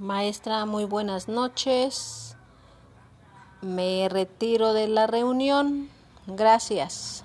Maestra, muy buenas noches. Me retiro de la reunión. Gracias.